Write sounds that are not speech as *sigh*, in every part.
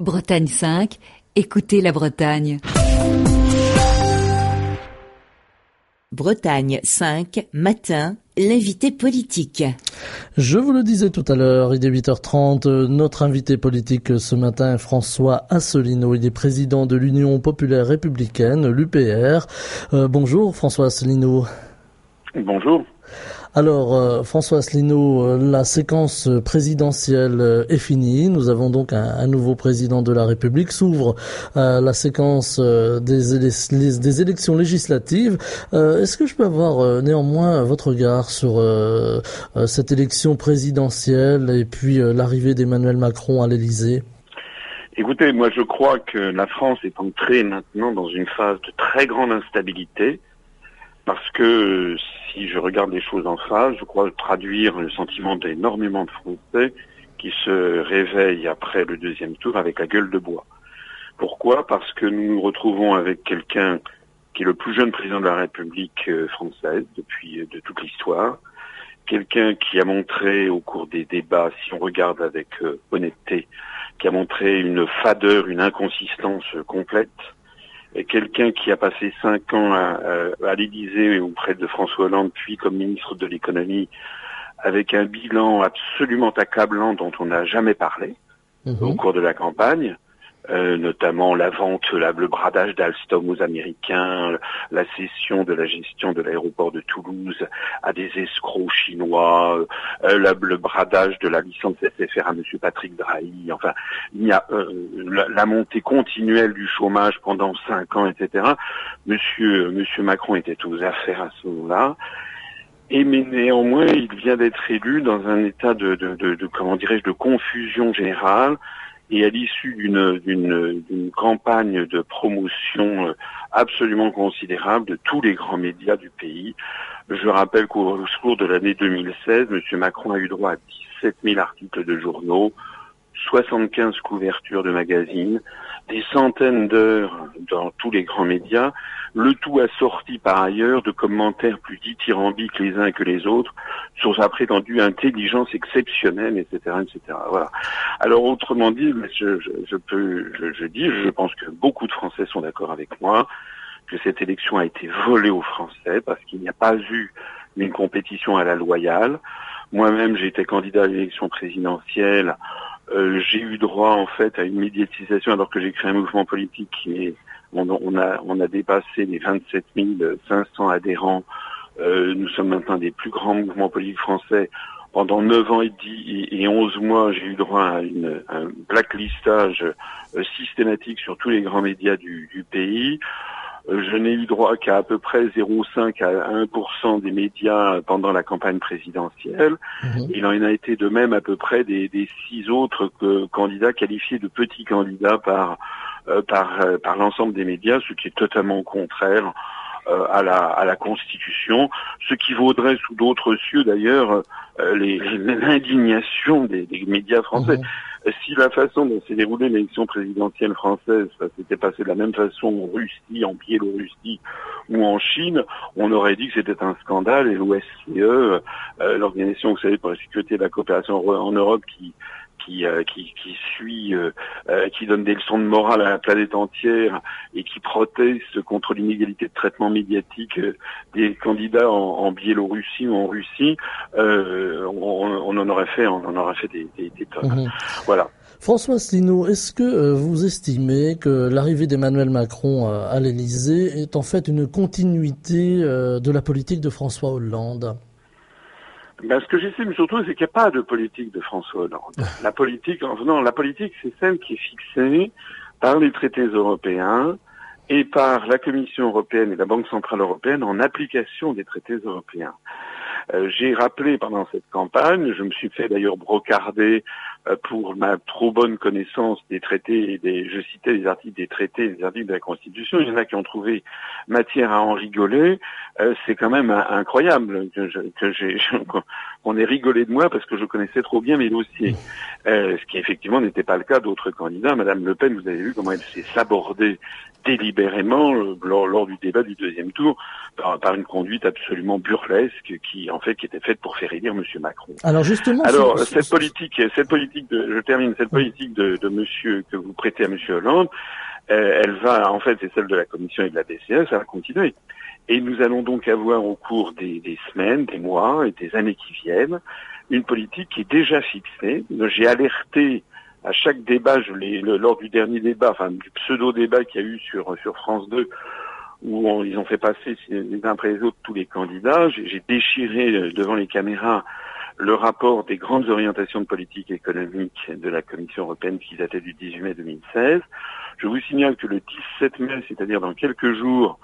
Bretagne 5, écoutez la Bretagne. Bretagne 5, matin, l'invité politique. Je vous le disais tout à l'heure, il est 8h30, notre invité politique ce matin est François Asselineau, il est président de l'Union populaire républicaine, l'UPR. Euh, bonjour François Asselineau. Bonjour. Alors, euh, François Asselineau, euh, la séquence présidentielle euh, est finie. Nous avons donc un, nouveau président de la République. S'ouvre la séquence des, des, élections législatives. Est-ce que je peux avoir néanmoins votre regard sur cette élection présidentielle et puis l'arrivée d'Emmanuel Macron à l'Élysée? Écoutez, moi je crois que la France est entrée maintenant dans une phase de très grande instabilité parce que si je regarde les choses en face, je crois traduire le sentiment d'énormément de Français qui se réveillent après le deuxième tour avec la gueule de bois. Pourquoi? Parce que nous nous retrouvons avec quelqu'un qui est le plus jeune président de la République euh, française depuis euh, de toute l'histoire, quelqu'un qui a montré au cours des débats, si on regarde avec euh, honnêteté, qui a montré une fadeur, une inconsistance complète, quelqu'un qui a passé cinq ans à, à l'Élysée auprès de François Hollande, puis comme ministre de l'économie, avec un bilan absolument accablant dont on n'a jamais parlé mhm. au cours de la campagne, euh, notamment la vente, le bradage d'Alstom aux Américains, la cession de la gestion de l'aéroport de Toulouse à des escrocs chinois, euh, le bradage de la licence SFR à M. Patrick Drahi, enfin, il y a euh, la, montée continuelle du chômage pendant cinq ans, etc. Monsieur, Monsieur Macron était aux affaires à ce moment-là. Et mais néanmoins, il vient d'être élu dans un état de, de, de, de comment dirais-je, de confusion générale et à l'issue d'une campagne de promotion euh, absolument considérable de tous les grands médias du pays. Je rappelle qu'au cours de l'année 2016, M. Macron a eu droit à 17 000 articles de journaux, 75 couvertures de magazines, des centaines d'heures dans tous les grands médias, le tout assorti par ailleurs de commentaires plus dithyrambiques les uns que les autres sur sa prétendue intelligence exceptionnelle, etc., etc. Voilà. Alors autrement dit, je, peux, je, je dis, je pense que beaucoup de Français sont d'accord avec moi que cette élection a été volée aux Français parce qu'il n'y a pas eu une compétition à la loyale. Moi-même, j'ai été candidat à l'élection présidentielle euh, j'ai eu droit en fait à une médiatisation alors que j'ai créé un mouvement politique qui est on, a on a dépassé les 27 500 adhérents. Euh, nous sommes maintenant des plus grands mouvements politiques français. Pendant 9 ans et, 10 et 11 mois, j'ai eu droit à une, un blacklistage euh, systématique sur tous les grands médias du, du pays. Euh, je n'ai eu droit qu'à à peu près 0,5 à 1% des médias pendant la campagne présidentielle. Mhm. Il en a été de même à peu près des, des six autres candidats qualifiés de petits candidats par euh, par, euh, par l'ensemble des médias, ce qui est totalement contraire à la, à la Constitution, ce qui vaudrait sous d'autres cieux d'ailleurs l'indignation des, des, médias français. Mhm si la façon dont s'est déroulée l'élection présidentielle française, ça s'était passé de la même façon en Russie, en Biélorussie ou en Chine, on aurait dit que c'était un scandale et l'OSCE, euh, l'organisation, vous savez, pour la sécurité et la coopération en Europe qui qui, euh, qui, qui, suit, euh, euh, qui donne des leçons de morale à la planète entière et qui proteste contre l'inégalité de traitement médiatique des candidats en, en, Biélorussie ou en Russie, on, on, en aurait fait, on en aurait fait des, des, des tonnes. Mhm. Voilà. François Asselineau, est-ce que vous estimez que l'arrivée d'Emmanuel Macron à l'Élysée est en fait une continuité de la politique de François Hollande? Ben, ce que j'estime surtout, c'est qu'il n'y a pas de politique de François Hollande. *laughs* La politique, non, la politique, c'est celle qui est fixée par les traités européens et par la Commission européenne et la Banque centrale européenne en application des traités européens. Euh, j'ai rappelé pendant cette campagne, je me suis fait d'ailleurs brocarder pour ma trop bonne connaissance des traités et des, je citais les articles des traités et des articles de la Constitution. Il y en a qui ont trouvé matière à en rigoler. Euh, c'est quand même incroyable que, j'ai, *laughs* qu'on ait rigolé de moi parce que je connaissais trop bien mes dossiers. ce qui effectivement n'était pas le cas d'autres candidats. Madame Le Pen, vous avez vu comment elle s'est sabordée délibérément lors, du débat du deuxième tour par, par, une conduite absolument burlesque qui en fait qui était faite pour faire élire Monsieur Macron. Alors justement, alors cette politique, cette politique de, je termine cette politique de, de monsieur que vous prêtez à monsieur Hollande, euh, elle va, en fait, c'est celle de la Commission et de la BCE, ça va continuer. Et nous allons donc avoir au cours des, des, semaines, des mois et des années qui viennent une politique qui est déjà fixée. J'ai alerté à chaque débat, je l'ai, lors du dernier débat, enfin du pseudo-débat qu'il y a eu sur, sur France 2, où ils ont fait passer les uns après les autres tous les candidats. J'ai déchiré euh, devant les caméras le rapport des grandes orientations de politique économique de la Commission européenne qui datait du 18 mai 2016. Je vous signale que le 17 mai, c'est-à-dire dans quelques jours,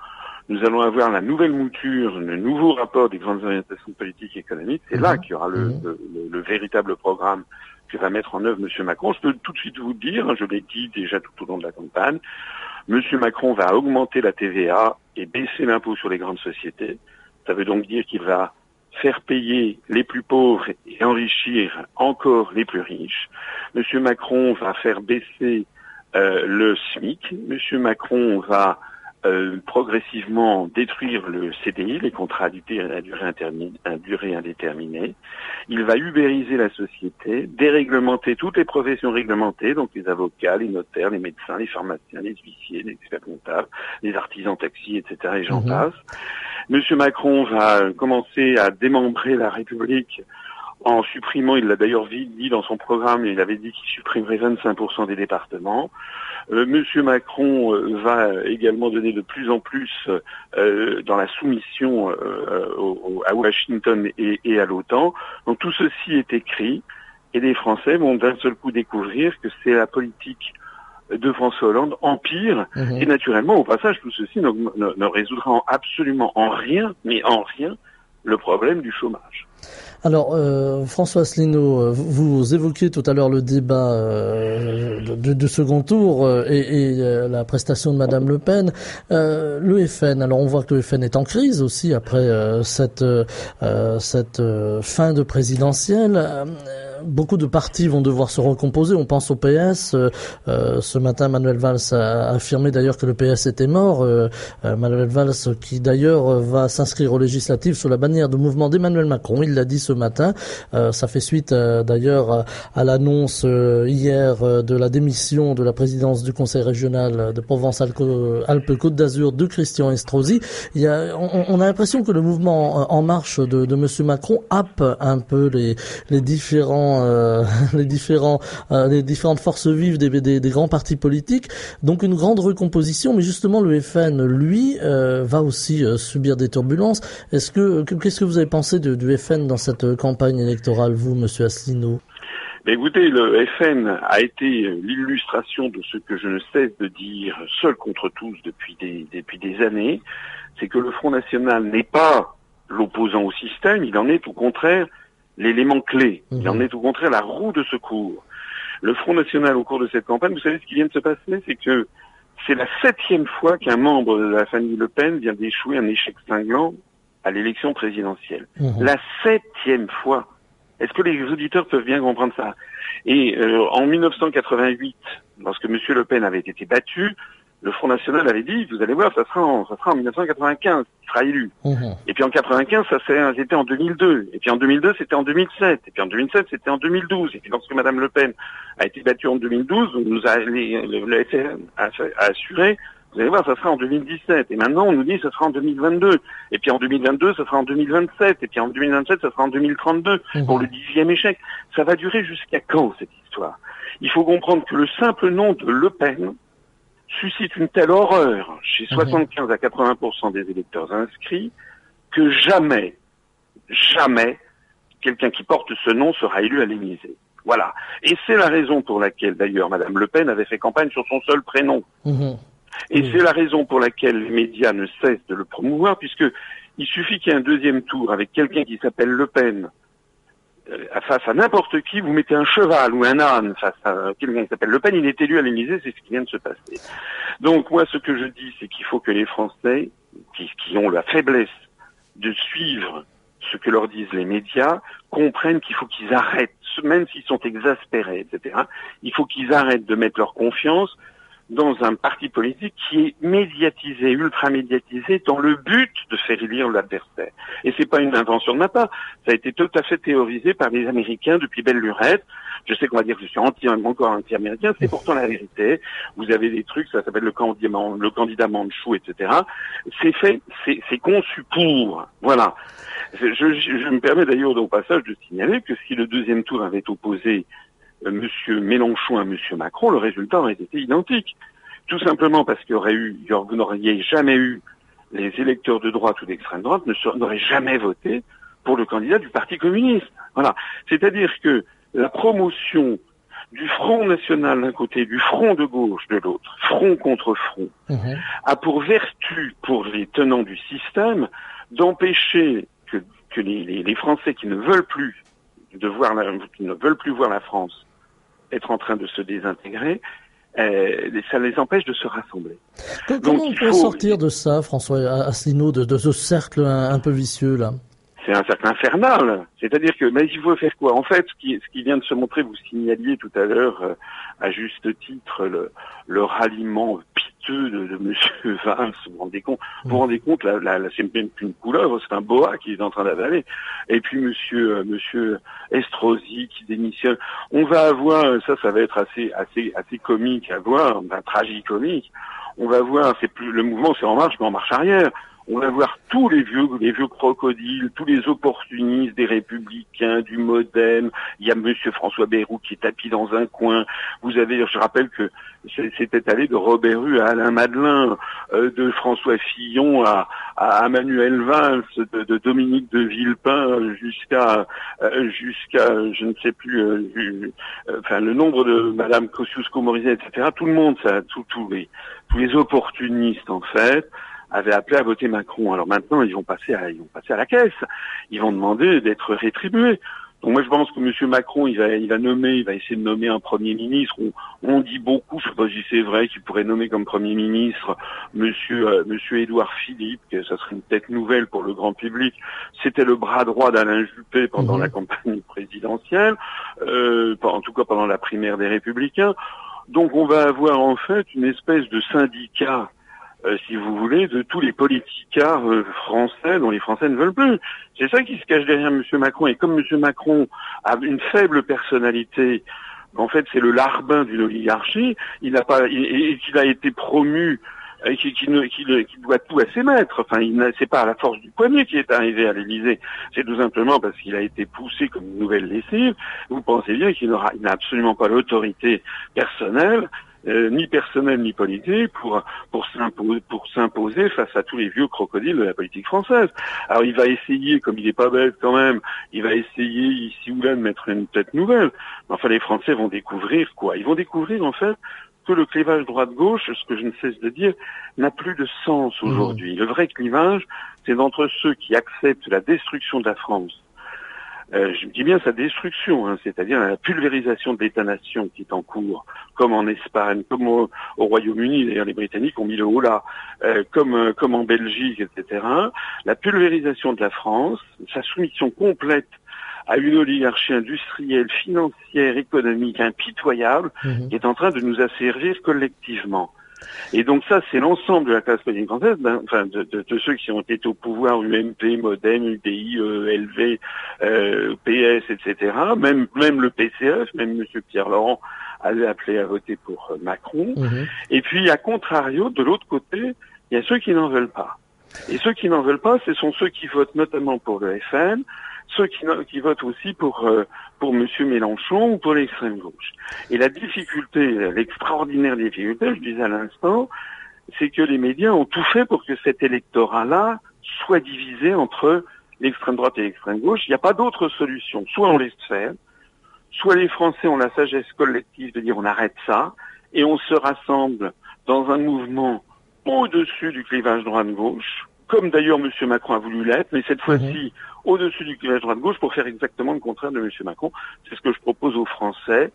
nous allons avoir la nouvelle mouture, le nouveau rapport des grandes orientations de politique économique. C'est là mhm. qu'il y aura le, mhm. le, véritable programme que va mettre en œuvre M. Macron. Je peux tout de suite vous le dire, hein, je l'ai dit déjà tout au long de la campagne, M. Macron va augmenter la TVA et baisser l'impôt sur les grandes sociétés. Ça veut donc dire qu'il va faire payer les plus pauvres et enrichir encore les plus riches. M. Macron va faire baisser euh, le SMIC. M. Macron va euh, progressivement détruire le CDI, les contrats à durée, indéterminée. Il va ubériser la société, déréglementer toutes les professions réglementées, donc les avocats, les notaires, les médecins, les pharmaciens, les huissiers, les experts comptables, les artisans taxis, etc. et j'en mhm. passe. Monsieur Macron va commencer à démembrer la République en supprimant, il l'a d'ailleurs dit dans son programme, il avait dit qu'il supprimerait 25% des départements. Euh, Monsieur Macron euh, va également donner de plus en plus euh, dans la soumission à Washington et, à l'OTAN. Donc tout ceci est écrit et les Français vont d'un seul coup découvrir que c'est la politique de François Hollande empire mhm. et naturellement au passage tout ceci ne, ne résoudra absolument en rien, mais en rien, le problème du chômage. Alors, euh, François Asselineau, euh, vous évoquiez tout à l'heure le débat euh, de, second tour euh, et, la prestation de Madame Le Pen. le FN, alors on voit que le FN est en crise aussi après cette, cette fin de présidentielle beaucoup de partis vont devoir se recomposer. On pense au PS. Euh, euh, ce matin, Manuel Valls a affirmé d'ailleurs que le PS était mort. Euh, Manuel Valls, qui d'ailleurs va s'inscrire aux législatives sous la bannière du mouvement d'Emmanuel Macron. Il l'a dit ce matin. ça fait suite d'ailleurs à l'annonce hier de la démission de la présidence du Conseil régional de Provence-Alpes-Côte d'Azur de Christian Estrosi. Il y a, on, a l'impression que le mouvement En Marche de, de Monsieur Macron happe un peu les, les différents euh, *laughs* euh, les différentes forces vives des, grands partis politiques. Donc une grande recomposition, mais justement le FN lui euh, va aussi subir des turbulences. Est-ce que qu'est-ce que vous avez pensé du FN dans cette campagne électorale, vous, Monsieur Asselineau? Écoutez, le FN a été l'illustration de ce que je ne cesse de dire seul contre tous depuis des, depuis des années, c'est que le Front National n'est pas l'opposant au système, il en est au contraire l'élément clé. Il en mhm. est au contraire la roue de secours. Le Front National, au cours de cette campagne, vous savez ce qui vient de se passer, c'est que c'est la septième fois qu'un membre de la famille Le Pen vient d'échouer un échec cinglant à l'élection présidentielle. Mhm. La septième fois. Est-ce que les auditeurs peuvent bien comprendre ça? Et euh, en 1988, lorsque M. Le Pen avait été battu, le Front National avait dit, vous allez voir, ça sera en, ça sera en 1995, il sera élu. Mhm. Et puis en 95, ça c'était en 2002. Et puis en 2002, c'était en 2007. Et puis en 2007, c'était en 2012. Et puis lorsque Madame Le Pen a été battue en 2012, on nous a, le, FN a, assuré, vous allez voir, ça sera en 2017. Et maintenant, on nous dit, ça sera en 2022. Et puis en 2022, ça sera en 2027. Et puis en 2027, ça sera en 2032 mhm. pour le dixième échec. Ça va durer jusqu'à quand cette histoire Il faut comprendre que le simple nom de Le Pen suscite une telle horreur chez 75 mhm. à 80% des électeurs inscrits que jamais, jamais quelqu'un qui porte ce nom sera élu à l'Élysée. Voilà. Et c'est la raison pour laquelle, d'ailleurs, Madame Le Pen avait fait campagne sur son seul prénom. Mhm. Et c'est la raison pour laquelle les médias ne cessent de le promouvoir, puisque il suffit qu'il y ait un deuxième tour avec quelqu'un qui s'appelle Le Pen, face à n'importe qui, vous mettez un cheval ou un âne face à quelqu'un qui s'appelle Le Pen, il est élu à l'Élysée, c'est ce qui vient de se passer. Donc moi, ce que je dis, c'est qu'il faut que les Français, qui, qui ont la faiblesse de suivre ce que leur disent les médias, comprennent qu'il faut qu'ils arrêtent, même s'ils sont exaspérés, etc. Il faut qu'ils arrêtent de mettre leur confiance dans un parti politique qui est médiatisé, ultra médiatisé, dans le but de faire élire l'adversaire. Et c'est pas une invention de ma part. Ça a été tout à fait théorisé par les Américains depuis belle lurette. Je sais qu'on va dire que je suis anti, encore anti-américain, c'est pourtant la vérité. Vous avez des trucs, ça s'appelle le candidat, le candidat Manchou, etc. C'est fait, c'est conçu pour. Voilà. Je, je, me permets d'ailleurs au passage de signaler que si le deuxième tour avait opposé Monsieur Mélenchon à Monsieur Macron, le résultat aurait été identique. Tout simplement parce qu'il y aurait eu, vous n'auriez jamais eu les électeurs de droite ou d'extrême droite n'auraient jamais voté pour le candidat du Parti communiste. Voilà. C'est-à-dire que la promotion du Front national d'un côté, du Front de gauche de l'autre, front contre front, mhm. a pour vertu, pour les tenants du système, d'empêcher que, les, Français qui ne veulent plus de voir qui ne veulent plus voir la France être en train de se désintégrer, euh, ça les empêche de se rassembler. Comment on peut sortir de ça, François Asselineau, de, de ce cercle un, peu vicieux là? C'est un cercle infernal. C'est-à-dire que, mais il faut faire quoi? En fait, ce qui, ce qui vient de se montrer, vous signaliez tout à l'heure, euh, à juste titre, le, le ralliement piteux de, de Monsieur *laughs* Valls. Vous vous rendez compte? Vous vous rendez compte la, la, la c'est même une couleuvre, c'est un boa qui est en train d'avaler. Et puis Monsieur euh, Monsieur Estrosi qui démissionne. On va avoir, ça, ça va être assez assez assez comique à voir, un tragique-comique. On va voir, c'est plus le mouvement, c'est en marche, mais en marche arrière on va voir tous les vieux, les vieux crocodiles, tous les opportunistes des républicains, du modem. Il y a Monsieur François Bayrou qui est tapis dans un coin. Vous avez, je rappelle que c'était allé de Robert Rue à Alain Madelin, euh, de François Fillon à, à Manuel Valls, de, Dominique de Villepin jusqu'à euh, jusqu'à je ne sais plus, euh, enfin le nombre de Madame Kosciusko-Morizet, etc. Tout le monde, ça, tous les tous les opportunistes en fait avaient appelé à voter Macron. Alors maintenant, ils vont passer à, ils vont passer à la caisse. Ils vont demander d'être rétribués. Donc moi, je pense que M. Macron, il va, il va nommer, il va essayer de nommer un Premier ministre. On, dit beaucoup, je sais pas si c'est vrai, qu'il pourrait nommer comme Premier ministre Monsieur, euh, Monsieur Édouard Philippe, que ça serait une tête nouvelle pour le grand public. C'était le bras droit d'Alain Juppé pendant mhm. la campagne présidentielle, euh, en tout cas pendant la primaire des Républicains. Donc on va avoir en fait une espèce de syndicat euh, si vous voulez, de tous les politicards euh, français dont les Français ne veulent plus. C'est ça qui se cache derrière M. Macron. Et comme M. Macron a une faible personnalité, en fait c'est le larbin d'une oligarchie, il n'a pas, et qu'il a été promu et qui, qui, qui, doit tout à ses maîtres. Enfin, c'est pas à la force du poignet qu'il est arrivé à l'Élysée. C'est tout simplement parce qu'il a été poussé comme une nouvelle lessive. Vous pensez bien qu'il n'a absolument pas l'autorité personnelle euh, ni personnel ni politique pour pour s'imposer pour s'imposer face à tous les vieux crocodiles de la politique française. Alors il va essayer, comme il est pas bête quand même, il va essayer ici ou là de mettre une tête nouvelle. Mais enfin les Français vont découvrir quoi? Ils vont découvrir en fait que le clivage droite-gauche, ce que je ne cesse de dire, n'a plus de sens mmh. aujourd'hui. Le vrai clivage, c'est d'entre ceux qui acceptent la destruction de la France euh, je dis bien sa destruction, hein, c'est-à-dire la pulvérisation de l'État-nation qui est en cours, comme en Espagne, comme au, Royaume-Uni, d'ailleurs les Britanniques ont mis le haut là, euh, comme, euh, comme en Belgique, etc. La pulvérisation de la France, sa soumission complète à une oligarchie industrielle, financière, économique impitoyable, mmh. qui est en train de nous asservir collectivement. Et donc ça, c'est l'ensemble de la classe politique française, ben, enfin de, ceux qui ont été au pouvoir, UMP, Modem, UDI, euh, LV, euh, PS, etc. Même même le PCF, même Monsieur Pierre Laurent avait appelé à voter pour euh, Macron. Mhm. Et puis à contrario, de l'autre côté, il y a ceux qui n'en veulent pas. Et ceux qui n'en veulent pas, ce sont ceux qui votent notamment pour le FN, ceux qui, votent aussi pour euh, Monsieur Mélenchon ou pour l'extrême gauche. Et la difficulté, l'extraordinaire difficulté, je disais à l'instant, c'est que les médias ont tout fait pour que cet électorat-là soit divisé entre l'extrême droite et l'extrême gauche. Il n'y a pas d'autre solution. Soit on laisse faire, soit les Français ont la sagesse collective de dire on arrête ça, et on se rassemble dans un mouvement au-dessus du clivage droite-gauche, comme d'ailleurs M. Macron a voulu l'être, mais cette fois-ci mhm. au-dessus du clivage droite-gauche pour faire exactement le contraire de M. Macron. C'est ce que je propose aux Français.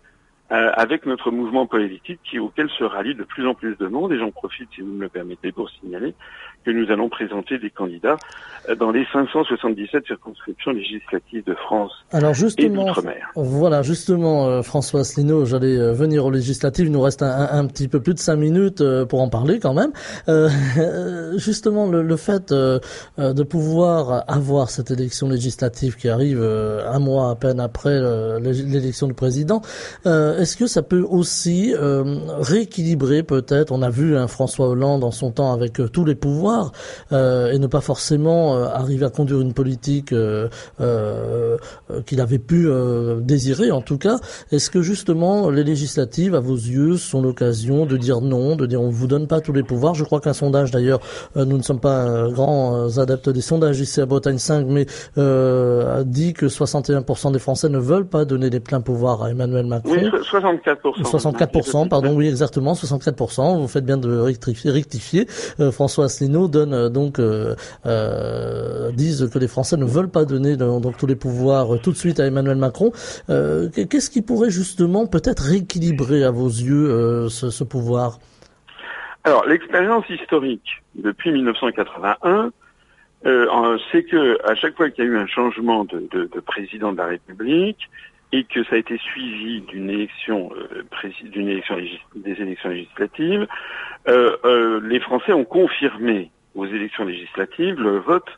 euh, avec notre mouvement politique qui, auquel se rallie de plus en plus de monde. Et j'en profite, si vous me le permettez, pour signaler que nous allons présenter des candidats euh, dans les 577 circonscriptions législatives de France Alors justement, et d'outre-mer. Voilà, justement, euh, François Asselineau, j'allais euh, venir aux législatives. Il nous reste un, un, petit peu plus de cinq minutes pour en parler quand même. *laughs* justement, le, le fait de pouvoir avoir cette élection législative qui arrive un mois à peine après l'élection du président, est-ce que ça peut aussi rééquilibrer peut-être? On a vu un hein, François Hollande en son temps avec tous les pouvoirs et ne pas forcément arriver à conduire une politique qu'il avait pu désirer en tout cas. Est-ce que justement les législatives, à vos yeux, sont l'occasion de dire non, de dire on vous donne pas tous les pouvoirs? Je crois qu'un sondage, d'ailleurs, euh, nous ne sommes pas euh, grands euh, adeptes des sondages ici à Bretagne 5, mais euh, a dit que 61% des Français ne veulent pas donner les pleins pouvoirs à Emmanuel Macron. Oui, 64%. 64%, pardon, oui, exactement, 64%. Vous faites bien de rectifier. rectifier. François Asselineau donne donc euh, disent que les Français ne veulent pas donner donc tous les pouvoirs tout de suite à Emmanuel Macron. Euh, Qu'est-ce qui pourrait justement peut-être rééquilibrer à vos yeux euh, ce, pouvoir? Alors l'expérience historique depuis 1981, euh, c'est que à chaque fois qu'il y a eu un changement de, président de la République et que ça a été suivi d'une élection, euh, des élections législatives, euh, euh, les Français ont confirmé aux élections législatives le vote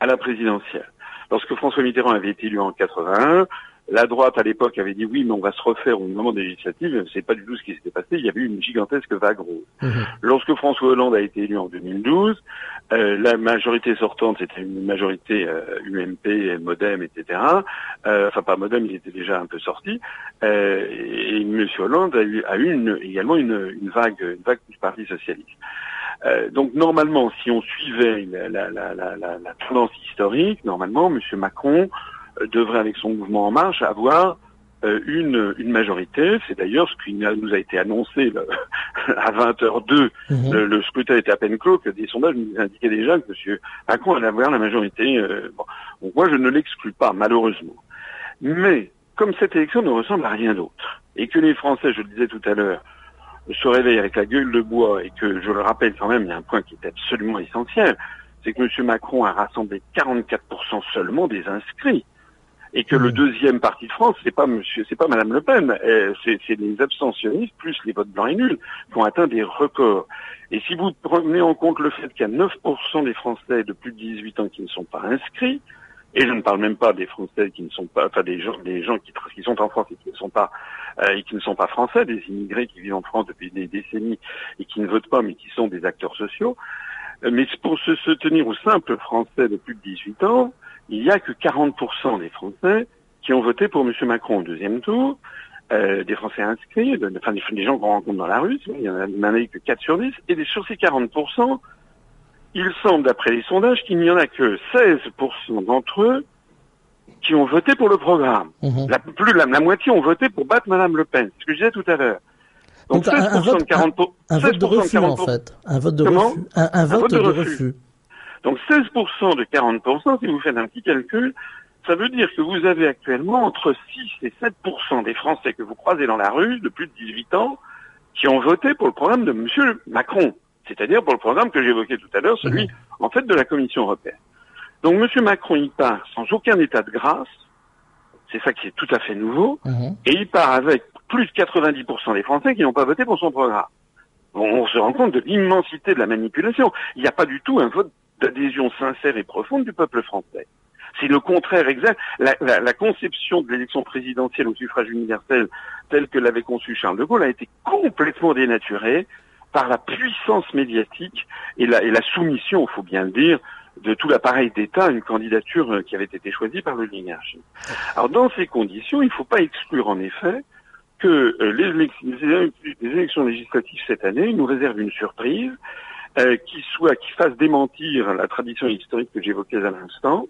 à la présidentielle. Lorsque François Mitterrand avait été élu en 81, la droite à l'époque avait dit oui, mais on va se refaire au moment des législatives. C'est pas du tout ce qui s'était passé. Il y avait eu une gigantesque vague rose. Mmh. Lorsque François Hollande a été élu en 2012, euh, la majorité sortante c'était une majorité euh, UMP, MoDem, etc. Euh, enfin pas MoDem, il était déjà un peu sorti. Euh, et M. Hollande a eu, a eu une, également une, une, vague, une vague du Parti socialiste. Euh, donc normalement, si on suivait la, la, la, la, tendance historique, normalement, M. Macron devrait, avec son mouvement En Marche, avoir euh, une, une majorité. C'est d'ailleurs ce qui nous a été annoncé le, *laughs* à 20h02. Mmh. Le, le, scrutin était à peine clos, que des sondages nous indiquaient déjà que M. Macron allait avoir la majorité. Euh, bon. Donc moi, je ne l'exclus pas, malheureusement. Mais, comme cette élection ne ressemble à rien d'autre, et que les Français, je le disais tout à l'heure, se réveillent avec la gueule de bois, et que, je le rappelle quand même, il y a un point qui est absolument essentiel, c'est que M. Macron a rassemblé 44% seulement des inscrits et que le mmh. deuxième parti de France, c'est pas Monsieur, c'est pas Madame Le Pen, euh, c'est les abstentionnistes plus les votes blancs et nuls qui ont atteint des records. Et si vous prenez en compte le fait qu'il y a 9% des Français de plus de 18 ans qui ne sont pas inscrits, et je ne parle même pas des Français qui ne sont pas, enfin des gens, des gens qui, qui sont en France et qui ne sont pas euh, et qui ne sont pas français, des immigrés qui vivent en France depuis des décennies et qui ne votent pas, mais qui sont des acteurs sociaux. Euh, mais pour se, se tenir aux simples Français de plus de 18 ans, il n'y a que 40% des Français qui ont voté pour M. Macron au deuxième tour, euh, des Français inscrits, de, enfin des, des gens qu'on rencontre dans la rue, il y en a, que 4 sur 10, et sur ces 40%, il semble, d'après les sondages, qu'il n'y en a que 16% d'entre eux qui ont voté pour le programme. Mmh. La, plus la, la, moitié ont voté pour battre Madame Le Pen, ce que je disais tout à l'heure. Donc, Donc 16% un, vote, de 40 un, un vote de refus, en fait. Un vote de Comment refus. Un, un vote, vote, de, de refus. refus. Donc 16% de 40%, si vous faites un petit calcul, ça veut dire que vous avez actuellement entre 6 et 7% des Français que vous croisez dans la rue de plus de 18 ans qui ont voté pour le programme de M. Macron, c'est-à-dire pour le programme que j'évoquais tout à l'heure, celui mmh. en fait de la Commission européenne. Donc M. Macron, il part sans aucun état de grâce, c'est ça qui est tout à fait nouveau, mmh. et il part avec plus de 90% des Français qui n'ont pas voté pour son programme. Bon, on se rend compte de l'immensité de la manipulation. Il n'y a pas du tout un vote d'adhésion sincère et profonde du peuple français. C'est le contraire exact. La, la, la conception de l'élection présidentielle au suffrage universel telle que l'avait conçue Charles de Gaulle a été complètement dénaturée par la puissance médiatique et la, et la soumission, il faut bien le dire, de tout l'appareil d'État à une candidature euh, qui avait été choisie par l'oligarchie. Alors dans ces conditions, il ne faut pas exclure en effet que euh, les élections législatives cette année nous réservent une surprise euh, qui soit qui fasse démentir la tradition historique que j'évoquais à l'instant,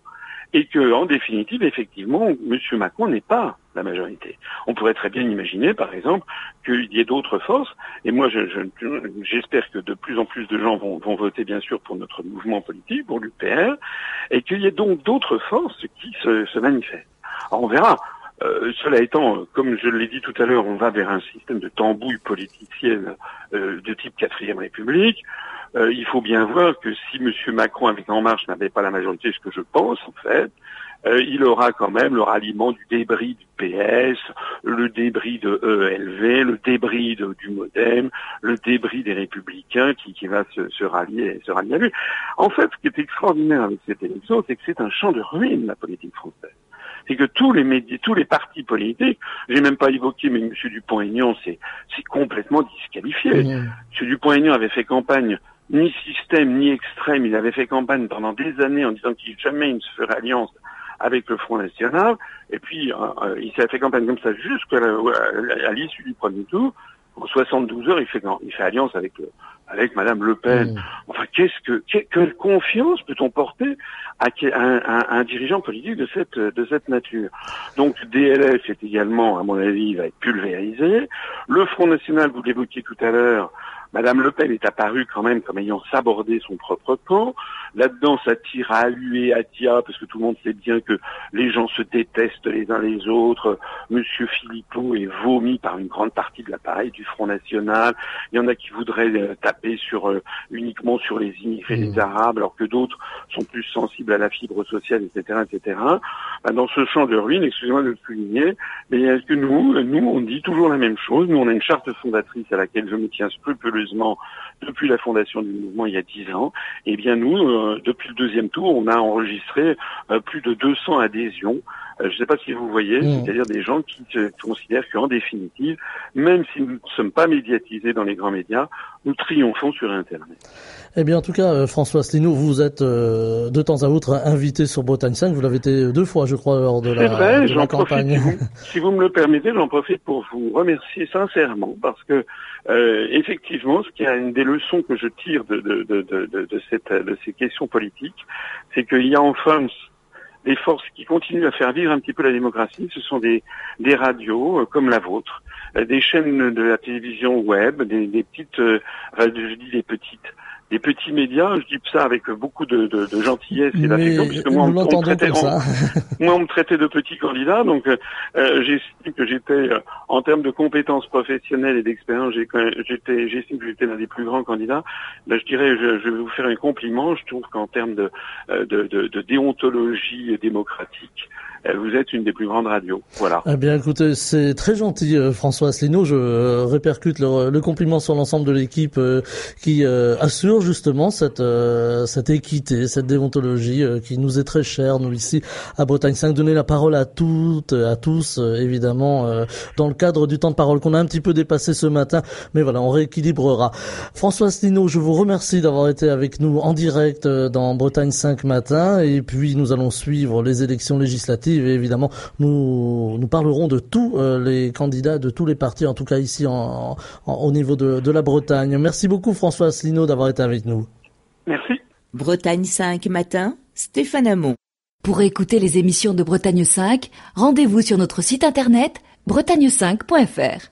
et que, en définitive, effectivement, M. Macron n'est pas la majorité. On pourrait très bien imaginer, par exemple, qu'il y ait d'autres forces, et moi, j'espère je, je, que de plus en plus de gens vont, vont, voter, bien sûr, pour notre mouvement politique, pour l'UPR, et qu'il y ait donc d'autres forces qui se, se manifestent. Alors, on verra. Euh, cela étant, comme je l'ai dit tout à l'heure, on va vers un système de tambouille politicienne euh, de type quatrième République. Euh, il faut bien voir que si M. Macron avec En Marche n'avait pas la majorité, ce que je pense en fait, il aura quand même le ralliement du débris du PS, le débris de ELV, le débris du MoDem, le débris des Républicains qui, qui va se, se, rallier, se rallier à lui. En fait, ce qui est extraordinaire avec cette élection, c'est que c'est un champ de ruine, la politique française c'est que tous les médias, tous les partis politiques, j'ai même pas évoqué, mais M. Dupont-Aignan, c'est, c'est complètement disqualifié. M. Dupont-Aignan avait fait campagne ni système ni extrême, il avait fait campagne pendant des années en disant qu'il jamais il ne se ferait alliance avec le Front National, et puis euh, euh, il s'est fait campagne comme ça jusqu'à à l'issue du premier tour. En 72 heures, il fait, il fait alliance avec Madame Le Pen. Mm. Enfin, qu'est-ce que quelle confiance peut-on porter à un, dirigeant politique de cette de cette nature? Donc DLF est également, à mon avis, va être pulvérisé. Le Front National, vous l'évoquiez tout à l'heure, Madame Le Pen est apparue quand même comme ayant sabordé son propre camp. Là-dedans, ça tire à huer, à tia, parce que tout le monde sait bien que les gens se détestent les uns les autres. Monsieur Philippot est vomi par une grande partie de l'appareil du Front National. Il y en a qui voudraient euh, taper sur euh, uniquement sur les immigrés, les mmh. Arabes, alors que d'autres sont plus sensibles à la fibre sociale, etc., etc. Bah, dans ce champ de ruines, excusez-moi de le souligner, mais est-ce que nous, nous, on dit toujours la même chose? Nous, on a une charte fondatrice à laquelle je me tiens scrupuleusement depuis la fondation du mouvement il y a dix ans. Et eh bien, nous, euh, depuis le deuxième tour, on a enregistré euh, plus de 200 adhésions. Euh, je ne sais pas si vous voyez, mmh. c'est-à-dire des gens qui considèrent qu'en définitive, même si nous ne sommes pas médiatisés dans les grands médias, nous triomphons sur Internet. Eh bien, en tout cas, François Asselineau, vous êtes de temps à autre invité sur Bretagne 5. Vous l'avez été deux fois, je crois, lors de la, vrai, de la campagne. Profite, si, vous, me le permettez, j'en profite pour vous remercier sincèrement parce que euh, effectivement, ce qui a une des leçons que je tire de, de, de, ces questions politiques, c'est qu'il y a en France des forces qui continuent à faire vivre un petit peu la démocratie. Ce sont des, des radios euh, comme la vôtre, euh, des chaînes de la télévision web, des, des petites, euh, je dis des petites, des petits médias, je dis ça avec beaucoup de, de, de gentillesse et d'affection, puisque moi on, me traitait, *laughs* moi on me traitait de petit candidat, donc euh, j'estime que j'étais, euh, en termes de compétences professionnelles et d'expérience, j'étais, j'estime que j'étais l'un des plus grands candidats. Ben, je dirais, je, je, vais vous faire un compliment. Je trouve qu'en termes de, euh, de, de, de déontologie démocratique, euh, vous êtes une des plus grandes radios. Voilà. Eh bien, écoutez, c'est très gentil, euh, François Asselineau. Je euh, répercute le, compliment sur l'ensemble de l'équipe qui assure justement cette cette équité, cette déontologie qui nous est très chère, nous ici à Bretagne 5. Donner la parole à toutes, à tous, évidemment, dans le cadre du temps de parole qu'on a un petit peu dépassé ce matin. Mais voilà, on rééquilibrera. François Asselineau, je vous remercie d'avoir été avec nous en direct dans Bretagne 5 matin. Et puis, nous allons suivre les élections législatives et évidemment, nous, nous parlerons de tous euh, les candidats, de tous les partis, en tout cas ici en, au niveau de, de, la Bretagne. Merci beaucoup François Asselineau d'avoir été avec nous. Merci. Bretagne 5 matin, Stéphane Hamon. Pour écouter les émissions de Bretagne 5, rendez-vous sur notre site internet bretagne5.fr.